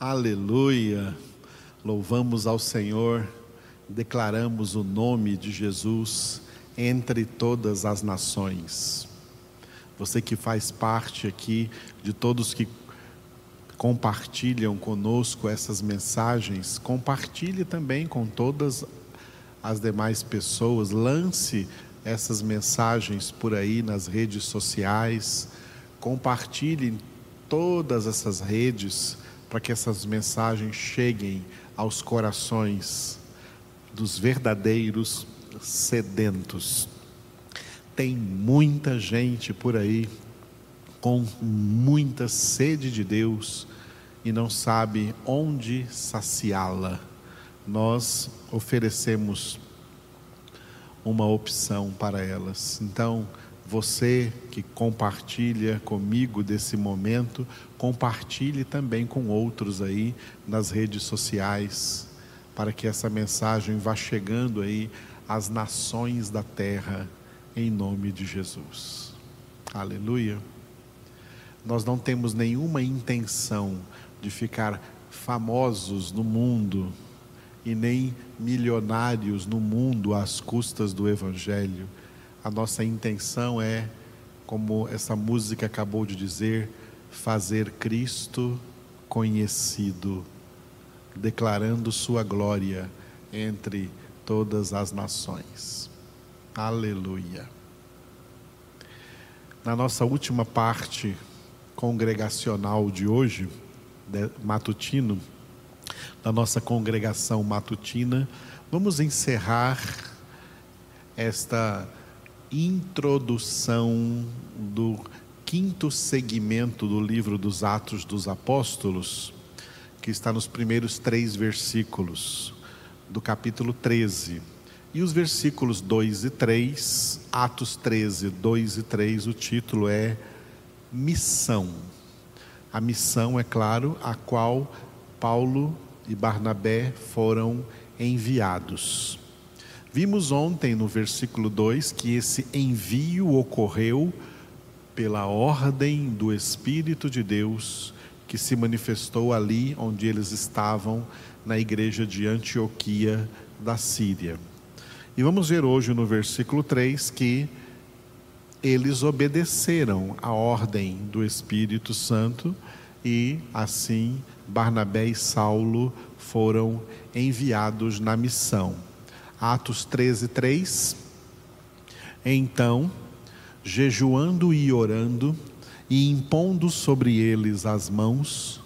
Aleluia. Louvamos ao Senhor, declaramos o nome de Jesus entre todas as nações. Você que faz parte aqui de todos que compartilham conosco essas mensagens, compartilhe também com todas as demais pessoas, lance essas mensagens por aí nas redes sociais, compartilhe em todas essas redes para que essas mensagens cheguem aos corações dos verdadeiros sedentos. Tem muita gente por aí com muita sede de Deus e não sabe onde saciá-la. Nós oferecemos uma opção para elas. Então, você que compartilha comigo desse momento, compartilhe também com outros aí nas redes sociais, para que essa mensagem vá chegando aí às nações da terra, em nome de Jesus. Aleluia. Nós não temos nenhuma intenção de ficar famosos no mundo e nem milionários no mundo às custas do Evangelho a nossa intenção é, como essa música acabou de dizer, fazer Cristo conhecido, declarando Sua glória entre todas as nações. Aleluia. Na nossa última parte congregacional de hoje, matutino, da nossa congregação matutina, vamos encerrar esta introdução do quinto segmento do livro dos Atos dos Apóstolos, que está nos primeiros três versículos do capítulo 13. E os versículos 2 e 3, Atos 13, 2 e 3, o título é Missão. A missão, é claro, a qual Paulo e Barnabé foram enviados. Vimos ontem no versículo 2 que esse envio ocorreu pela ordem do Espírito de Deus que se manifestou ali onde eles estavam, na igreja de Antioquia da Síria. E vamos ver hoje no versículo 3 que eles obedeceram a ordem do Espírito Santo e assim Barnabé e Saulo foram enviados na missão. Atos 13, 3. Então, jejuando e orando, e impondo sobre eles as mãos,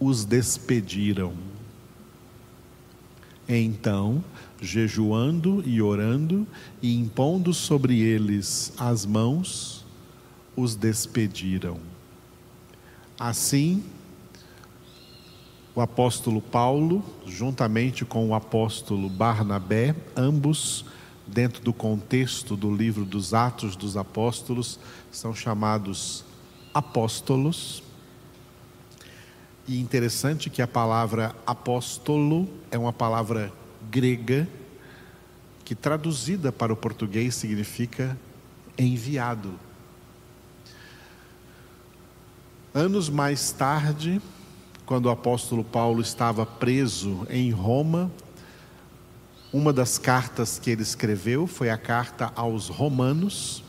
os despediram. Então, jejuando e orando, e impondo sobre eles as mãos, os despediram. Assim, o apóstolo Paulo, juntamente com o apóstolo Barnabé, ambos, dentro do contexto do livro dos Atos dos Apóstolos, são chamados apóstolos. E interessante que a palavra apóstolo é uma palavra grega que traduzida para o português significa enviado. Anos mais tarde, quando o apóstolo Paulo estava preso em Roma, uma das cartas que ele escreveu foi a carta aos Romanos,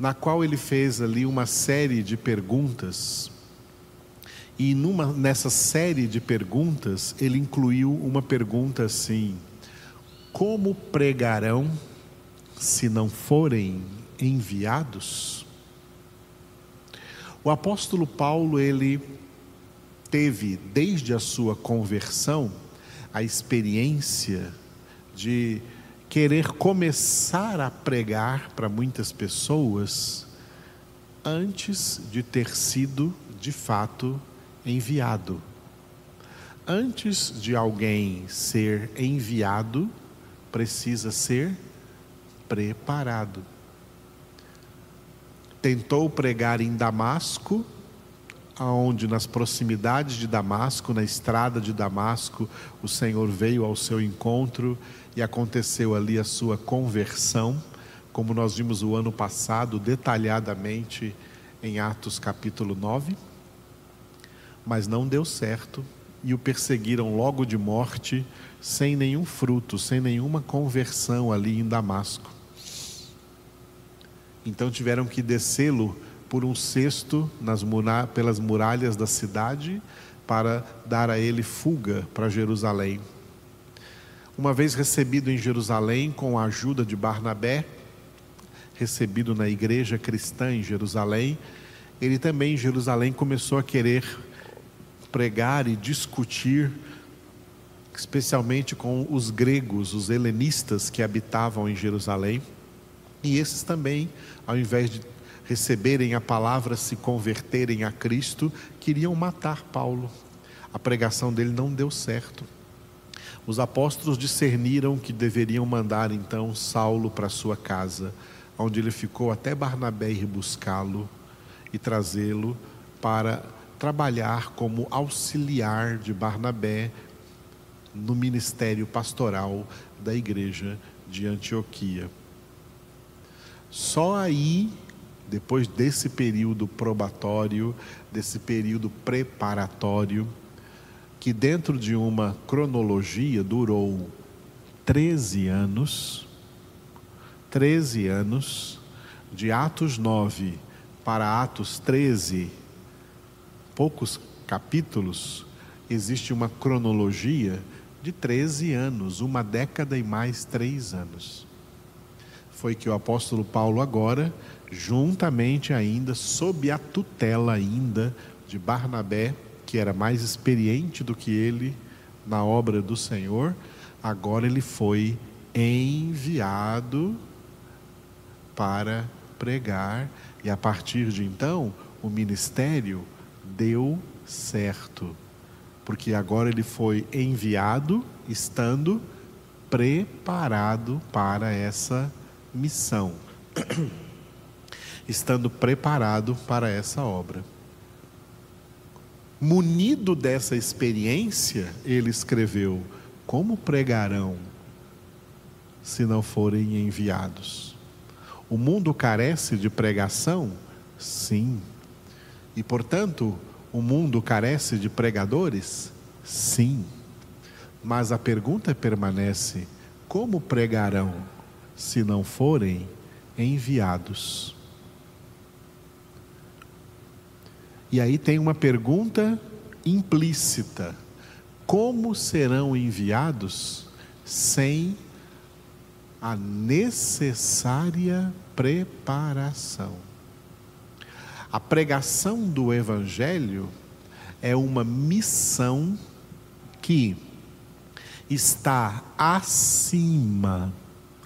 na qual ele fez ali uma série de perguntas. E numa, nessa série de perguntas, ele incluiu uma pergunta assim: Como pregarão se não forem enviados? O apóstolo Paulo, ele teve desde a sua conversão a experiência de querer começar a pregar para muitas pessoas antes de ter sido de fato enviado. Antes de alguém ser enviado, precisa ser preparado. Tentou pregar em Damasco, aonde nas proximidades de Damasco, na estrada de Damasco, o Senhor veio ao seu encontro e aconteceu ali a sua conversão, como nós vimos o ano passado detalhadamente em Atos capítulo 9. mas não deu certo e o perseguiram logo de morte, sem nenhum fruto, sem nenhuma conversão ali em Damasco. Então tiveram que descê-lo por um cesto nas pelas muralhas da cidade para dar a ele fuga para Jerusalém. Uma vez recebido em Jerusalém com a ajuda de Barnabé, recebido na igreja cristã em Jerusalém, ele também em Jerusalém começou a querer pregar e discutir, especialmente com os gregos, os helenistas que habitavam em Jerusalém. E esses também, ao invés de receberem a palavra, se converterem a Cristo, queriam matar Paulo. A pregação dele não deu certo. Os apóstolos discerniram que deveriam mandar então Saulo para sua casa, onde ele ficou até Barnabé ir buscá-lo e trazê-lo para trabalhar como auxiliar de Barnabé no ministério pastoral da igreja de Antioquia. Só aí, depois desse período probatório, desse período preparatório, que dentro de uma cronologia durou 13 anos, 13 anos, de Atos 9 para Atos 13, poucos capítulos, existe uma cronologia de 13 anos, uma década e mais três anos. Foi que o apóstolo Paulo agora, juntamente ainda, sob a tutela ainda de Barnabé, que era mais experiente do que ele na obra do Senhor, agora ele foi enviado para pregar. E a partir de então, o ministério deu certo, porque agora ele foi enviado, estando preparado para essa missão, estando preparado para essa obra. Munido dessa experiência, ele escreveu: Como pregarão se não forem enviados? O mundo carece de pregação? Sim. E, portanto, o mundo carece de pregadores? Sim. Mas a pergunta permanece: como pregarão se não forem enviados? E aí tem uma pergunta implícita: como serão enviados sem a necessária preparação. A pregação do Evangelho é uma missão que está acima,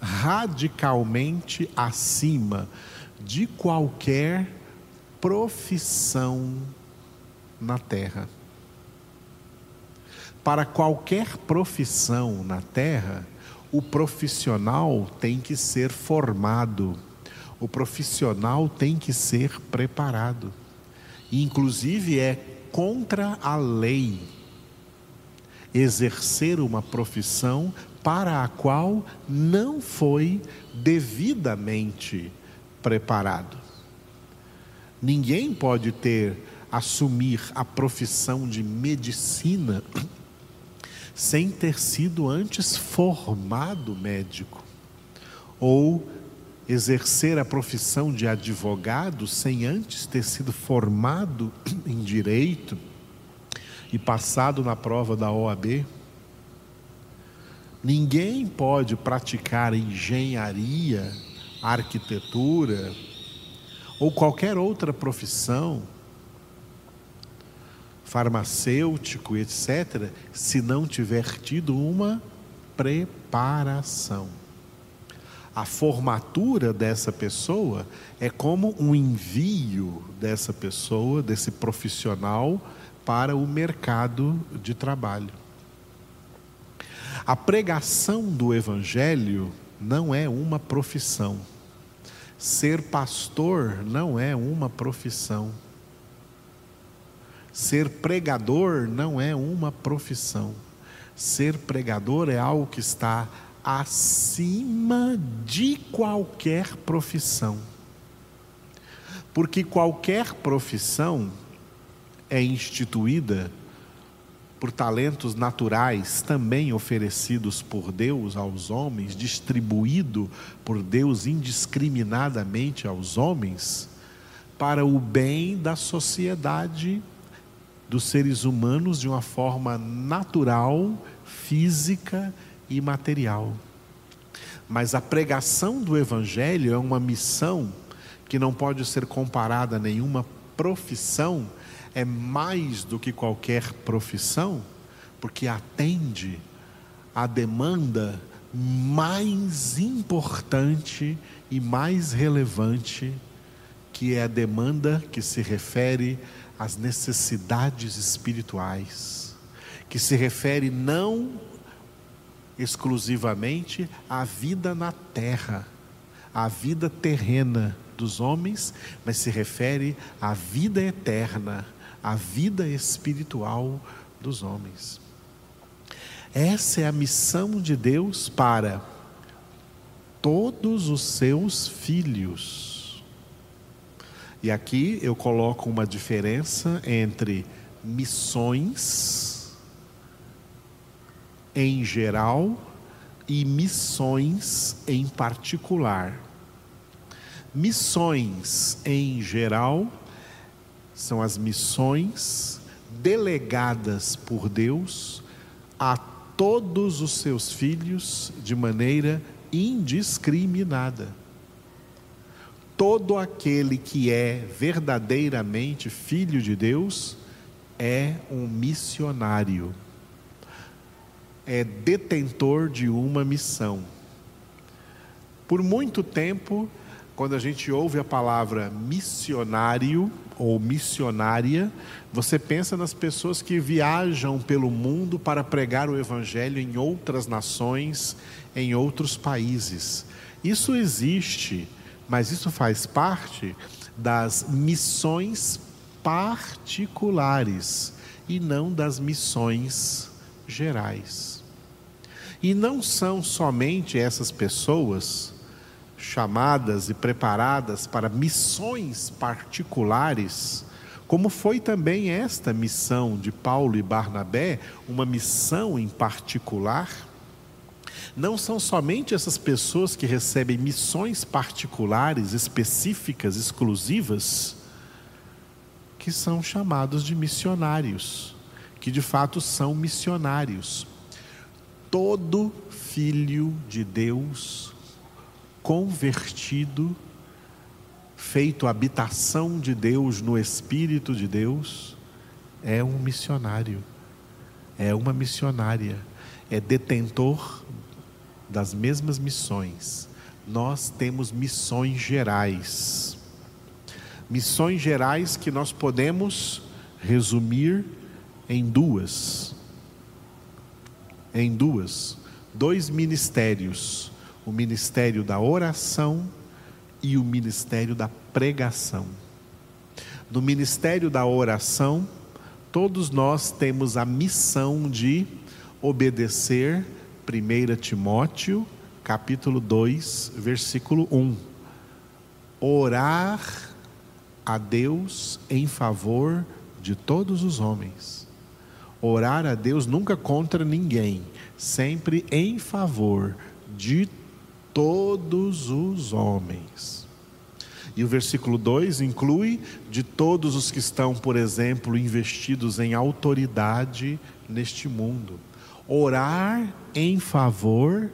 radicalmente acima de qualquer profissão na terra. Para qualquer profissão na terra, o profissional tem que ser formado, o profissional tem que ser preparado. inclusive, é contra a lei exercer uma profissão para a qual não foi devidamente preparado. Ninguém pode ter assumir a profissão de medicina sem ter sido antes formado médico, ou exercer a profissão de advogado sem antes ter sido formado em direito e passado na prova da OAB. Ninguém pode praticar engenharia, arquitetura ou qualquer outra profissão farmacêutico, etc., se não tiver tido uma preparação. A formatura dessa pessoa é como um envio dessa pessoa, desse profissional, para o mercado de trabalho. A pregação do Evangelho não é uma profissão. Ser pastor não é uma profissão. Ser pregador não é uma profissão. Ser pregador é algo que está acima de qualquer profissão. Porque qualquer profissão é instituída por talentos naturais também oferecidos por Deus aos homens, distribuído por Deus indiscriminadamente aos homens, para o bem da sociedade dos seres humanos de uma forma natural, física e material. Mas a pregação do Evangelho é uma missão que não pode ser comparada a nenhuma profissão, é mais do que qualquer profissão, porque atende a demanda mais importante e mais relevante, que é a demanda que se refere às necessidades espirituais, que se refere não exclusivamente à vida na terra, à vida terrena dos homens, mas se refere à vida eterna, à vida espiritual dos homens. Essa é a missão de Deus para todos os seus filhos. E aqui eu coloco uma diferença entre missões em geral e missões em particular. Missões em geral são as missões delegadas por Deus a todos os seus filhos de maneira indiscriminada. Todo aquele que é verdadeiramente filho de Deus é um missionário, é detentor de uma missão. Por muito tempo, quando a gente ouve a palavra missionário ou missionária, você pensa nas pessoas que viajam pelo mundo para pregar o evangelho em outras nações, em outros países. Isso existe, mas isso faz parte das missões particulares e não das missões gerais. E não são somente essas pessoas chamadas e preparadas para missões particulares, como foi também esta missão de Paulo e Barnabé, uma missão em particular. Não são somente essas pessoas que recebem missões particulares, específicas, exclusivas, que são chamados de missionários, que de fato são missionários. Todo filho de Deus convertido, feito habitação de Deus no Espírito de Deus, é um missionário, é uma missionária, é detentor das mesmas missões. Nós temos missões gerais. Missões gerais que nós podemos resumir em duas. Em duas. Dois ministérios o ministério da oração e o ministério da pregação. No ministério da oração, todos nós temos a missão de obedecer 1 Timóteo, capítulo 2, versículo 1. Orar a Deus em favor de todos os homens. Orar a Deus nunca contra ninguém, sempre em favor de todos os homens. E o versículo 2 inclui de todos os que estão, por exemplo, investidos em autoridade neste mundo. Orar em favor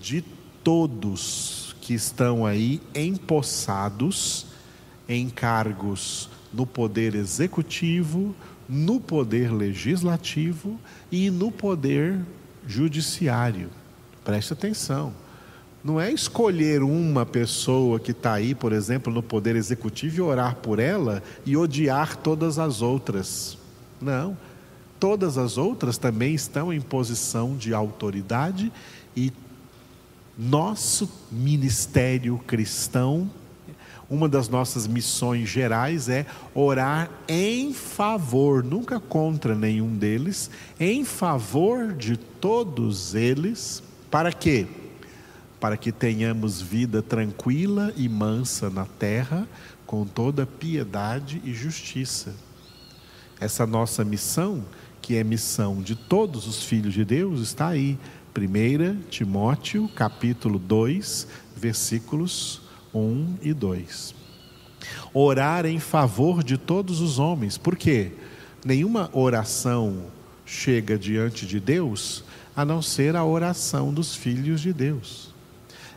de todos que estão aí empossados em cargos no poder executivo, no poder legislativo e no poder judiciário. Preste atenção. Não é escolher uma pessoa que está aí, por exemplo, no poder executivo e orar por ela e odiar todas as outras. Não. Todas as outras também estão em posição de autoridade e nosso ministério cristão, uma das nossas missões gerais é orar em favor, nunca contra nenhum deles, em favor de todos eles, para quê? Para que tenhamos vida tranquila e mansa na terra, com toda piedade e justiça. essa nossa missão, que é missão de todos os filhos de Deus, está aí. 1 Timóteo, capítulo 2, versículos 1 e 2. Orar em favor de todos os homens. Por quê? Nenhuma oração chega diante de Deus a não ser a oração dos filhos de Deus.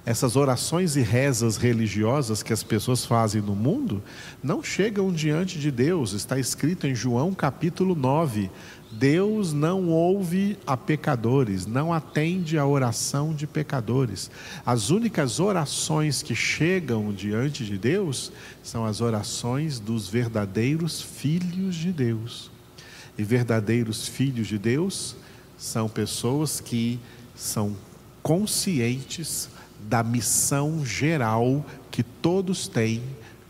Essas orações e rezas religiosas que as pessoas fazem no mundo não chegam diante de Deus. Está escrito em João capítulo 9: Deus não ouve a pecadores, não atende a oração de pecadores. As únicas orações que chegam diante de Deus são as orações dos verdadeiros filhos de Deus. E verdadeiros filhos de Deus são pessoas que são conscientes da missão geral que todos têm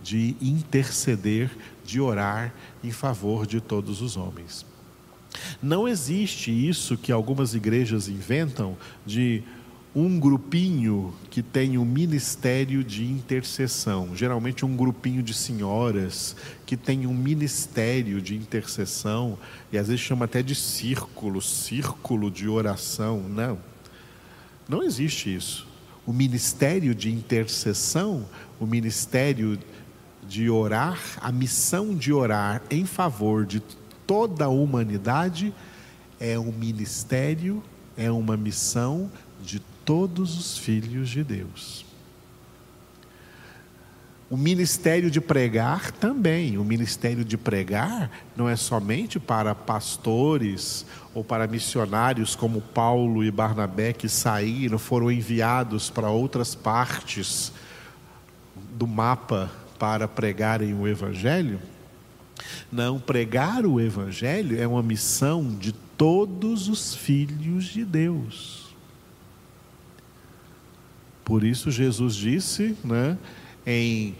de interceder, de orar em favor de todos os homens. Não existe isso que algumas igrejas inventam de um grupinho que tem um ministério de intercessão, geralmente um grupinho de senhoras que tem um ministério de intercessão, e às vezes chama até de círculo, círculo de oração. Não, não existe isso. O ministério de intercessão, o ministério de orar, a missão de orar em favor de toda a humanidade é um ministério, é uma missão de todos os filhos de Deus. O ministério de pregar também. O ministério de pregar não é somente para pastores ou para missionários como Paulo e Barnabé que saíram, foram enviados para outras partes do mapa para pregarem o evangelho. Não, pregar o evangelho é uma missão de todos os filhos de Deus. Por isso Jesus disse, né, em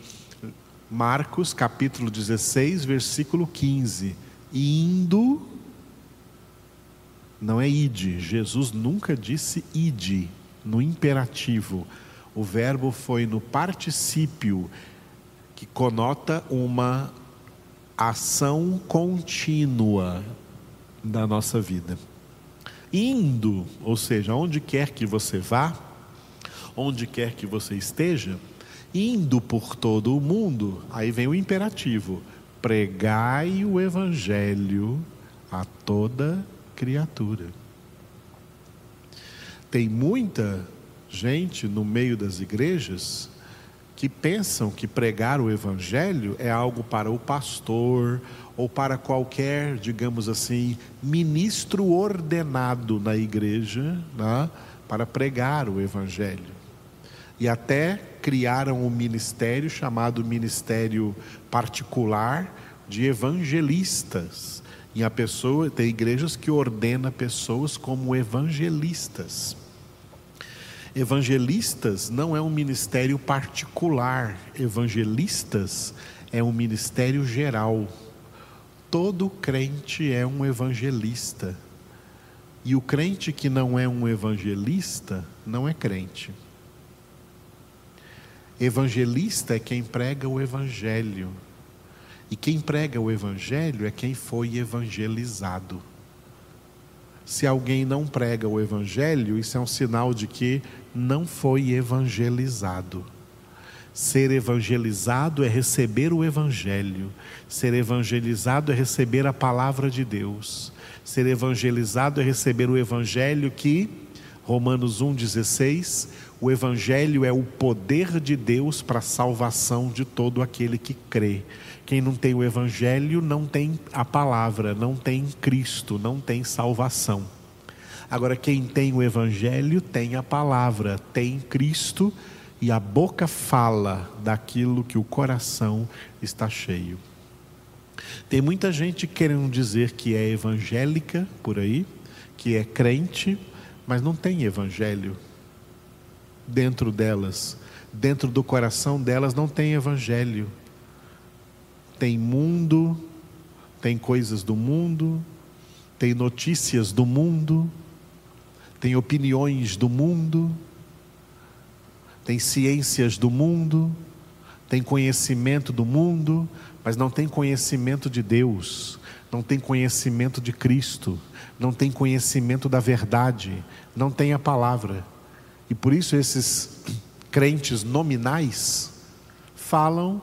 Marcos capítulo 16, versículo 15: indo, não é ide, Jesus nunca disse ide, no imperativo. O verbo foi no particípio, que conota uma ação contínua da nossa vida. Indo, ou seja, onde quer que você vá, onde quer que você esteja, indo por todo o mundo, aí vem o imperativo: pregai o evangelho a toda criatura. Tem muita gente no meio das igrejas que pensam que pregar o evangelho é algo para o pastor ou para qualquer, digamos assim, ministro ordenado na igreja, né, para pregar o evangelho. E até criaram um ministério chamado Ministério Particular de Evangelistas. E a pessoa tem igrejas que ordena pessoas como evangelistas. Evangelistas não é um ministério particular, evangelistas é um ministério geral. Todo crente é um evangelista. E o crente que não é um evangelista não é crente. Evangelista é quem prega o Evangelho. E quem prega o Evangelho é quem foi evangelizado. Se alguém não prega o Evangelho, isso é um sinal de que não foi evangelizado. Ser evangelizado é receber o Evangelho. Ser evangelizado é receber a palavra de Deus. Ser evangelizado é receber o Evangelho que, Romanos 1,16, o Evangelho é o poder de Deus para a salvação de todo aquele que crê. Quem não tem o Evangelho não tem a palavra, não tem Cristo, não tem salvação. Agora, quem tem o Evangelho tem a palavra, tem Cristo e a boca fala daquilo que o coração está cheio. Tem muita gente querendo dizer que é evangélica por aí, que é crente, mas não tem Evangelho dentro delas, dentro do coração delas não tem evangelho. Tem mundo, tem coisas do mundo, tem notícias do mundo, tem opiniões do mundo, tem ciências do mundo, tem conhecimento do mundo, mas não tem conhecimento de Deus, não tem conhecimento de Cristo, não tem conhecimento da verdade, não tem a palavra. E por isso esses crentes nominais falam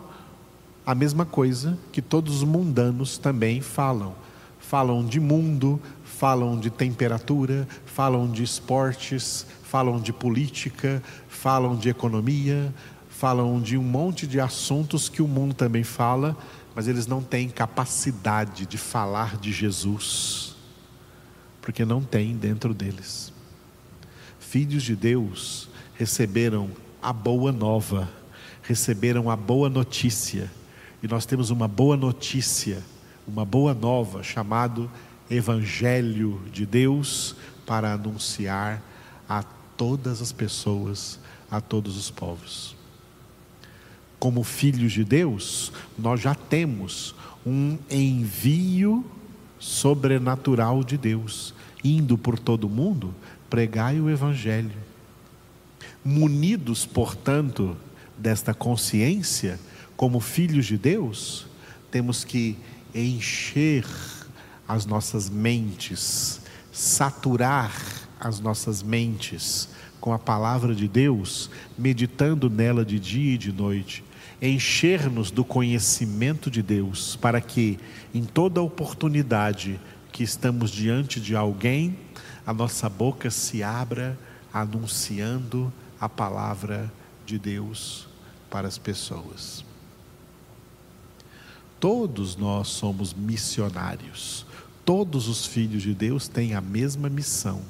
a mesma coisa que todos os mundanos também falam. Falam de mundo, falam de temperatura, falam de esportes, falam de política, falam de economia, falam de um monte de assuntos que o mundo também fala, mas eles não têm capacidade de falar de Jesus, porque não tem dentro deles. Filhos de Deus receberam a boa nova, receberam a boa notícia, e nós temos uma boa notícia, uma boa nova, chamado Evangelho de Deus, para anunciar a todas as pessoas, a todos os povos. Como filhos de Deus, nós já temos um envio sobrenatural de Deus, indo por todo o mundo, pregai o Evangelho. Munidos, portanto, desta consciência, como filhos de Deus, temos que encher as nossas mentes, saturar as nossas mentes com a palavra de Deus, meditando nela de dia e de noite, encher-nos do conhecimento de Deus, para que em toda oportunidade que estamos diante de alguém, a nossa boca se abra anunciando a palavra de Deus para as pessoas. Todos nós somos missionários. Todos os filhos de Deus têm a mesma missão.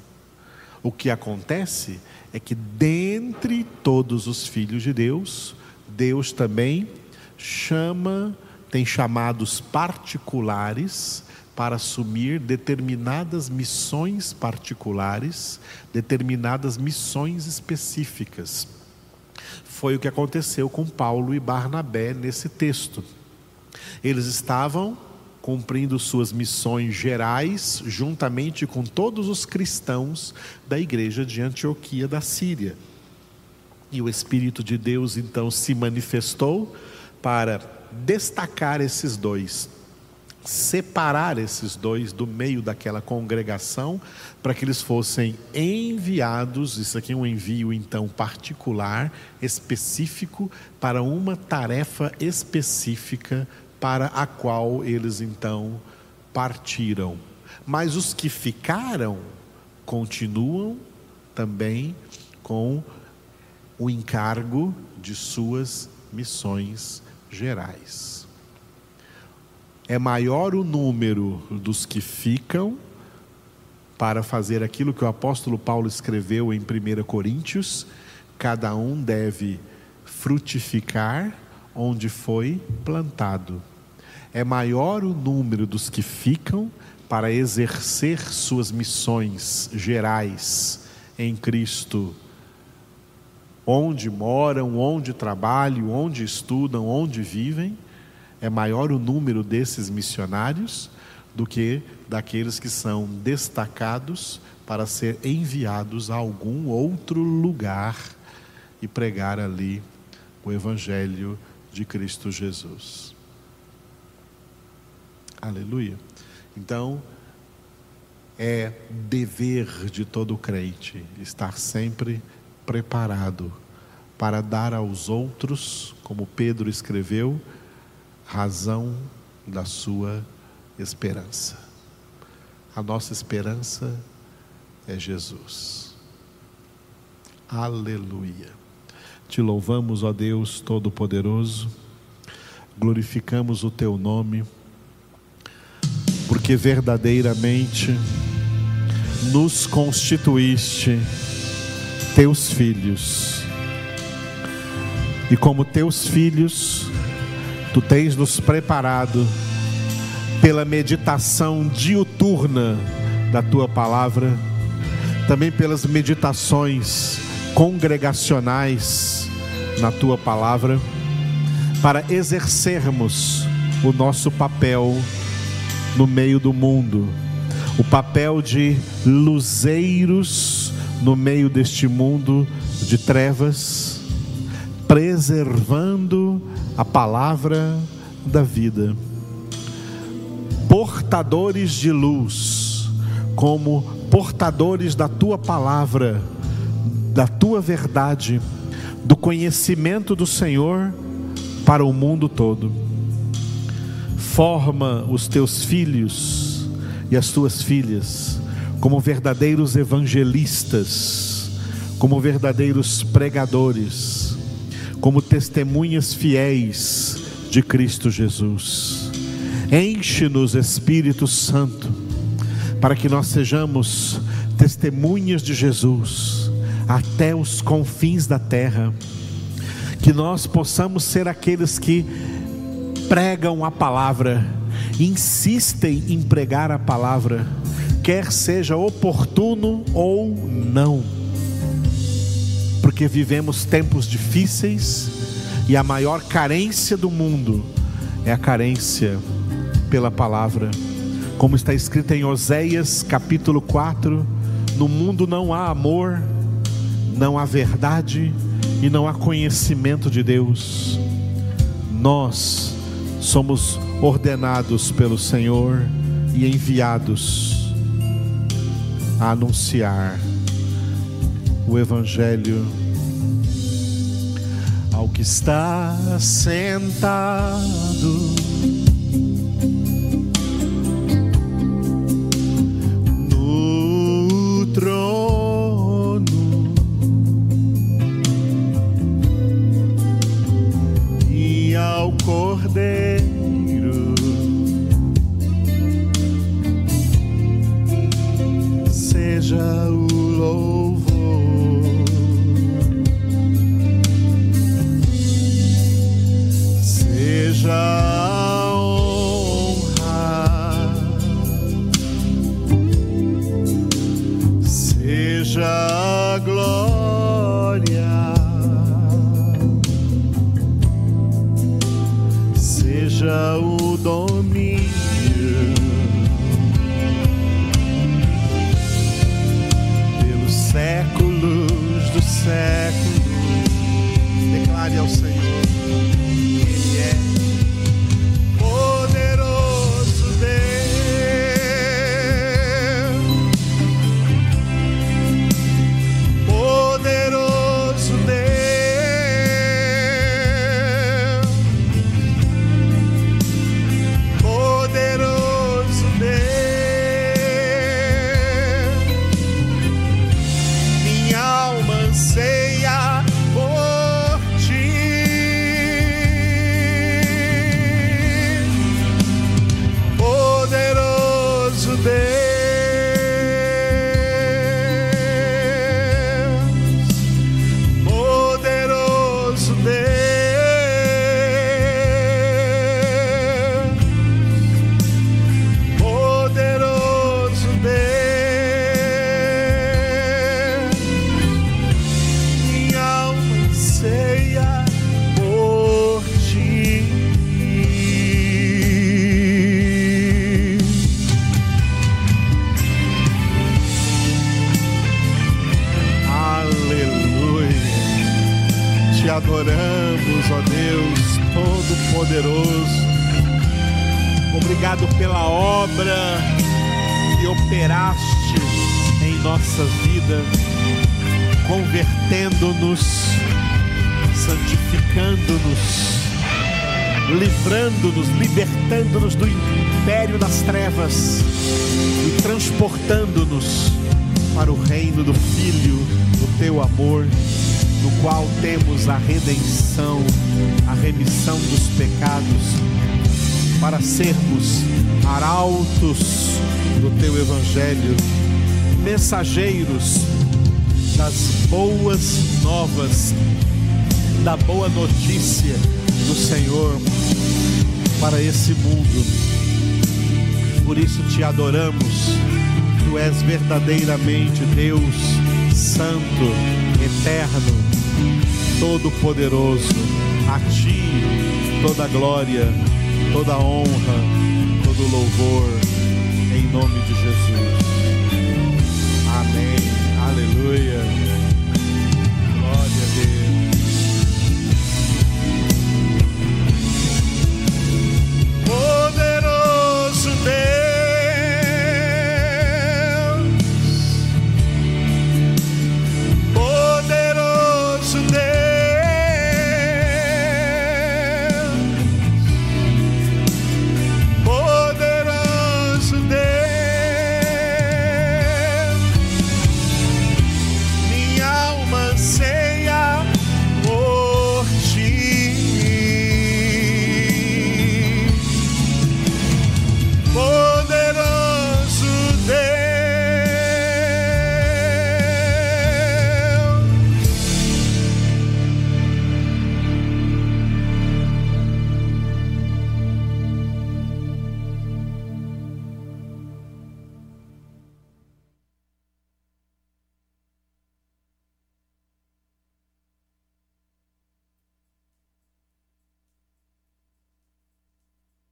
O que acontece é que dentre todos os filhos de Deus, Deus também chama, tem chamados particulares para assumir determinadas missões particulares, determinadas missões específicas. Foi o que aconteceu com Paulo e Barnabé nesse texto. Eles estavam cumprindo suas missões gerais, juntamente com todos os cristãos da igreja de Antioquia da Síria. E o Espírito de Deus então se manifestou para destacar esses dois, separar esses dois do meio daquela congregação, para que eles fossem enviados. Isso aqui é um envio então particular, específico, para uma tarefa específica para a qual eles então partiram. Mas os que ficaram continuam também com o encargo de suas missões gerais. É maior o número dos que ficam para fazer aquilo que o apóstolo Paulo escreveu em 1 Coríntios: cada um deve frutificar onde foi plantado. É maior o número dos que ficam para exercer suas missões gerais em Cristo onde moram, onde trabalham, onde estudam, onde vivem, é maior o número desses missionários do que daqueles que são destacados para ser enviados a algum outro lugar e pregar ali o Evangelho de Cristo Jesus. Aleluia. Então, é dever de todo crente estar sempre preparado para dar aos outros, como Pedro escreveu, razão da sua esperança. A nossa esperança é Jesus. Aleluia. Te louvamos, ó Deus Todo-Poderoso, glorificamos o Teu nome, porque verdadeiramente nos constituíste teus filhos. E como teus filhos, tu tens nos preparado pela meditação diuturna da tua palavra, também pelas meditações congregacionais na tua palavra, para exercermos o nosso papel no meio do mundo, o papel de luzeiros no meio deste mundo de trevas, preservando a palavra da vida. portadores de luz, como portadores da tua palavra, da tua verdade, do conhecimento do Senhor para o mundo todo. Forma os teus filhos e as tuas filhas como verdadeiros evangelistas, como verdadeiros pregadores, como testemunhas fiéis de Cristo Jesus. Enche-nos, Espírito Santo, para que nós sejamos testemunhas de Jesus até os confins da terra, que nós possamos ser aqueles que pregam a palavra, insistem em pregar a palavra quer seja oportuno ou não, porque vivemos tempos difíceis e a maior carência do mundo é a carência pela palavra, como está escrito em Oséias capítulo 4: no mundo não há amor, não há verdade e não há conhecimento de Deus. Nós somos ordenados pelo Senhor e enviados a anunciar o Evangelho ao que está sentado. Declare ao Senhor, transportando-nos para o reino do Filho, do teu amor, no qual temos a redenção, a remissão dos pecados, para sermos arautos do teu evangelho, mensageiros das boas novas, da boa notícia do Senhor para esse mundo. Por isso te adoramos, tu és verdadeiramente Deus Santo, Eterno, Todo-Poderoso. A ti toda glória, toda honra, todo louvor, em nome de Jesus. Amém. Aleluia.